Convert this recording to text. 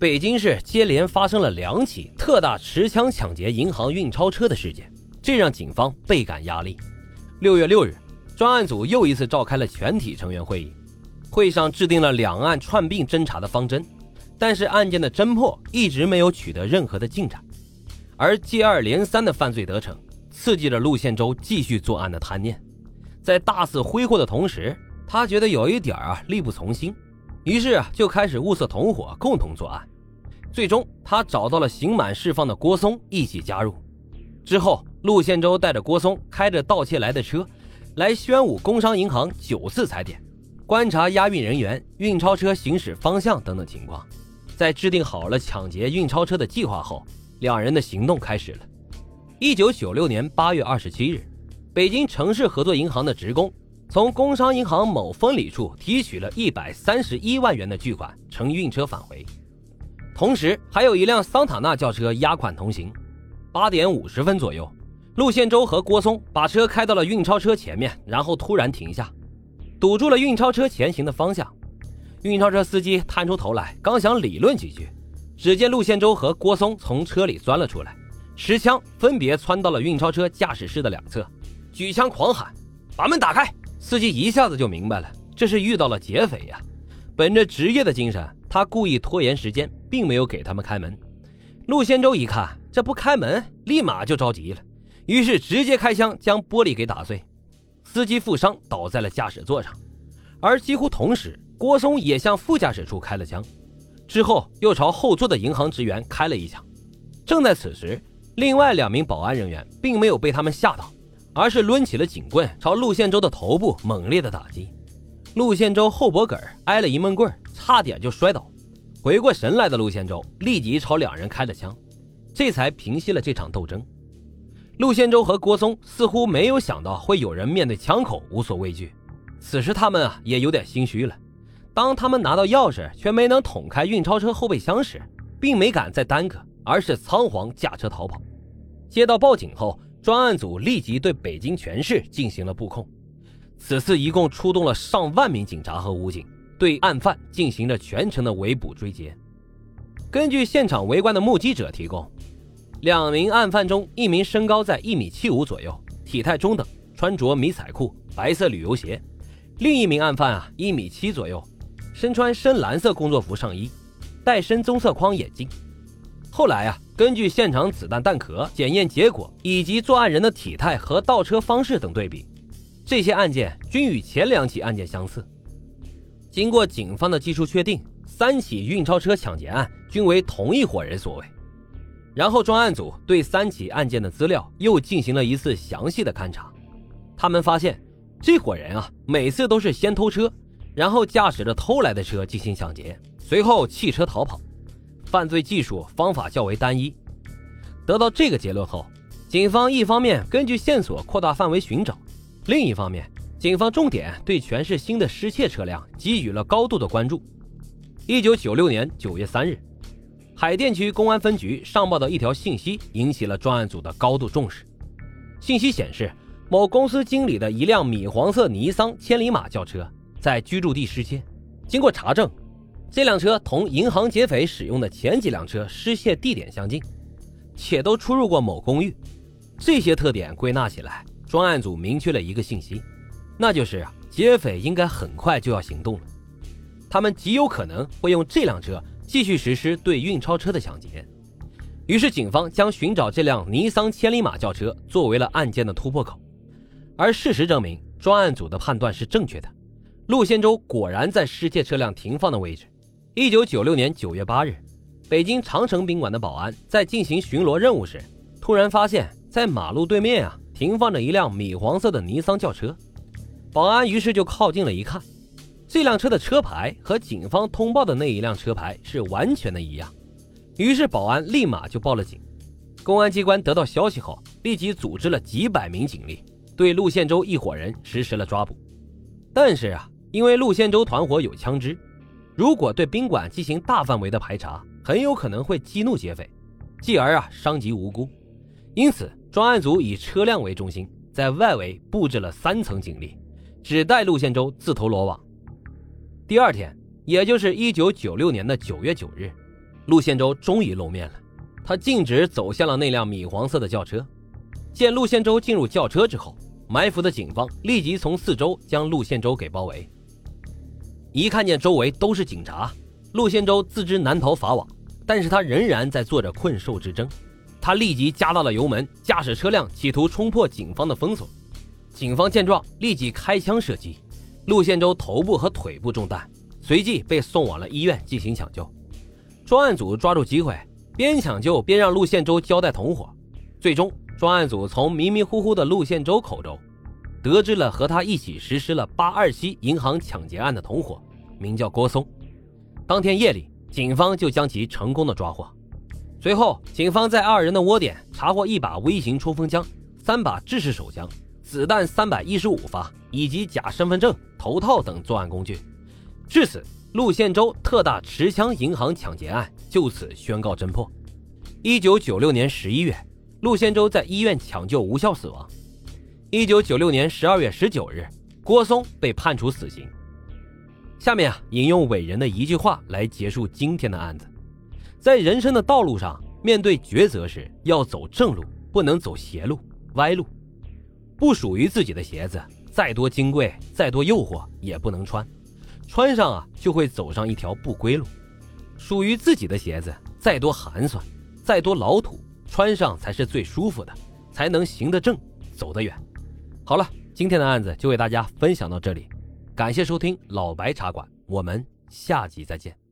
北京市接连发生了两起特大持枪抢劫银行运钞车的事件，这让警方倍感压力。六月六日，专案组又一次召开了全体成员会议，会上制定了两岸串并侦查的方针，但是案件的侦破一直没有取得任何的进展，而接二连三的犯罪得逞，刺激着陆宪洲继续作案的贪念。在大肆挥霍的同时，他觉得有一点啊力不从心，于是啊就开始物色同伙共同作案。最终，他找到了刑满释放的郭松一起加入。之后，陆宪洲带着郭松开着盗窃来的车，来宣武工商银行九次踩点，观察押运人员、运钞车行驶方向等等情况。在制定好了抢劫运钞车的计划后，两人的行动开始了。一九九六年八月二十七日。北京城市合作银行的职工从工商银行某分理处提取了一百三十一万元的巨款，乘运车返回。同时，还有一辆桑塔纳轿车押款同行。八点五十分左右，陆宪洲和郭松把车开到了运钞车前面，然后突然停下，堵住了运钞车前行的方向。运钞车司机探出头来，刚想理论几句，只见陆宪洲和郭松从车里钻了出来，持枪分别窜到了运钞车驾驶室的两侧。举枪狂喊：“把门打开！”司机一下子就明白了，这是遇到了劫匪呀。本着职业的精神，他故意拖延时间，并没有给他们开门。陆先洲一看这不开门，立马就着急了，于是直接开枪将玻璃给打碎，司机负伤倒在了驾驶座上。而几乎同时，郭松也向副驾驶处开了枪，之后又朝后座的银行职员开了一枪。正在此时，另外两名保安人员并没有被他们吓到。而是抡起了警棍，朝陆宪洲的头部猛烈的打击，陆宪洲后脖梗挨了一闷棍，差点就摔倒。回过神来的陆宪洲立即朝两人开了枪，这才平息了这场斗争。陆宪洲和郭松似乎没有想到会有人面对枪口无所畏惧，此时他们啊也有点心虚了。当他们拿到钥匙却没能捅开运钞车后备箱时，并没敢再耽搁，而是仓皇驾车逃跑。接到报警后。专案组立即对北京全市进行了布控，此次一共出动了上万名警察和武警，对案犯进行了全程的围捕追截。根据现场围观的目击者提供，两名案犯中，一名身高在一米七五左右，体态中等，穿着迷彩裤、白色旅游鞋；另一名案犯啊，一米七左右，身穿深蓝色工作服上衣，戴深棕色框眼镜。后来啊。根据现场子弹弹壳检验结果以及作案人的体态和倒车方式等对比，这些案件均与前两起案件相似。经过警方的技术确定，三起运钞车抢劫案均为同一伙人所为。然后专案组对三起案件的资料又进行了一次详细的勘查，他们发现这伙人啊，每次都是先偷车，然后驾驶着偷来的车进行抢劫，随后弃车逃跑。犯罪技术方法较为单一。得到这个结论后，警方一方面根据线索扩大范围寻找，另一方面，警方重点对全市新的失窃车辆给予了高度的关注。一九九六年九月三日，海淀区公安分局上报的一条信息引起了专案组的高度重视。信息显示，某公司经理的一辆米黄色尼桑千里马轿车在居住地失窃，经过查证。这辆车同银行劫匪使用的前几辆车失窃地点相近，且都出入过某公寓。这些特点归纳起来，专案组明确了一个信息，那就是啊劫匪应该很快就要行动了。他们极有可能会用这辆车继续实施对运钞车的抢劫。于是，警方将寻找这辆尼桑千里马轿车作为了案件的突破口。而事实证明，专案组的判断是正确的。陆先洲果然在失窃车辆停放的位置。一九九六年九月八日，北京长城宾馆的保安在进行巡逻任务时，突然发现，在马路对面啊停放着一辆米黄色的尼桑轿车。保安于是就靠近了一看，这辆车的车牌和警方通报的那一辆车牌是完全的一样。于是保安立马就报了警。公安机关得到消息后，立即组织了几百名警力，对陆宪洲一伙人实施了抓捕。但是啊，因为陆宪洲团伙有枪支。如果对宾馆进行大范围的排查，很有可能会激怒劫匪，继而啊伤及无辜。因此，专案组以车辆为中心，在外围布置了三层警力，只带陆宪洲自投罗网。第二天，也就是一九九六年的九月九日，陆宪洲终于露面了。他径直走向了那辆米黄色的轿车。见陆宪洲进入轿车之后，埋伏的警方立即从四周将陆宪洲给包围。一看见周围都是警察，陆宪洲自知难逃法网，但是他仍然在做着困兽之争。他立即加大了油门，驾驶车辆企图冲破警方的封锁。警方见状，立即开枪射击。陆宪洲头部和腿部中弹，随即被送往了医院进行抢救。专案组抓住机会，边抢救边让陆宪洲交代同伙。最终，专案组从迷迷糊糊的陆宪洲口中，得知了和他一起实施了八二七银行抢劫案的同伙，名叫郭松。当天夜里，警方就将其成功的抓获。随后，警方在二人的窝点查获一把微型冲锋枪、三把制式手枪、子弹三百一十五发以及假身份证、头套等作案工具。至此，陆宪洲特大持枪银行抢劫案就此宣告侦破。一九九六年十一月，陆宪洲在医院抢救无效死亡。一九九六年十二月十九日，郭松被判处死刑。下面啊，引用伟人的一句话来结束今天的案子。在人生的道路上，面对抉择时，要走正路，不能走邪路、歪路。不属于自己的鞋子，再多金贵、再多诱惑，也不能穿。穿上啊，就会走上一条不归路。属于自己的鞋子，再多寒酸、再多老土，穿上才是最舒服的，才能行得正、走得远。好了，今天的案子就为大家分享到这里，感谢收听老白茶馆，我们下集再见。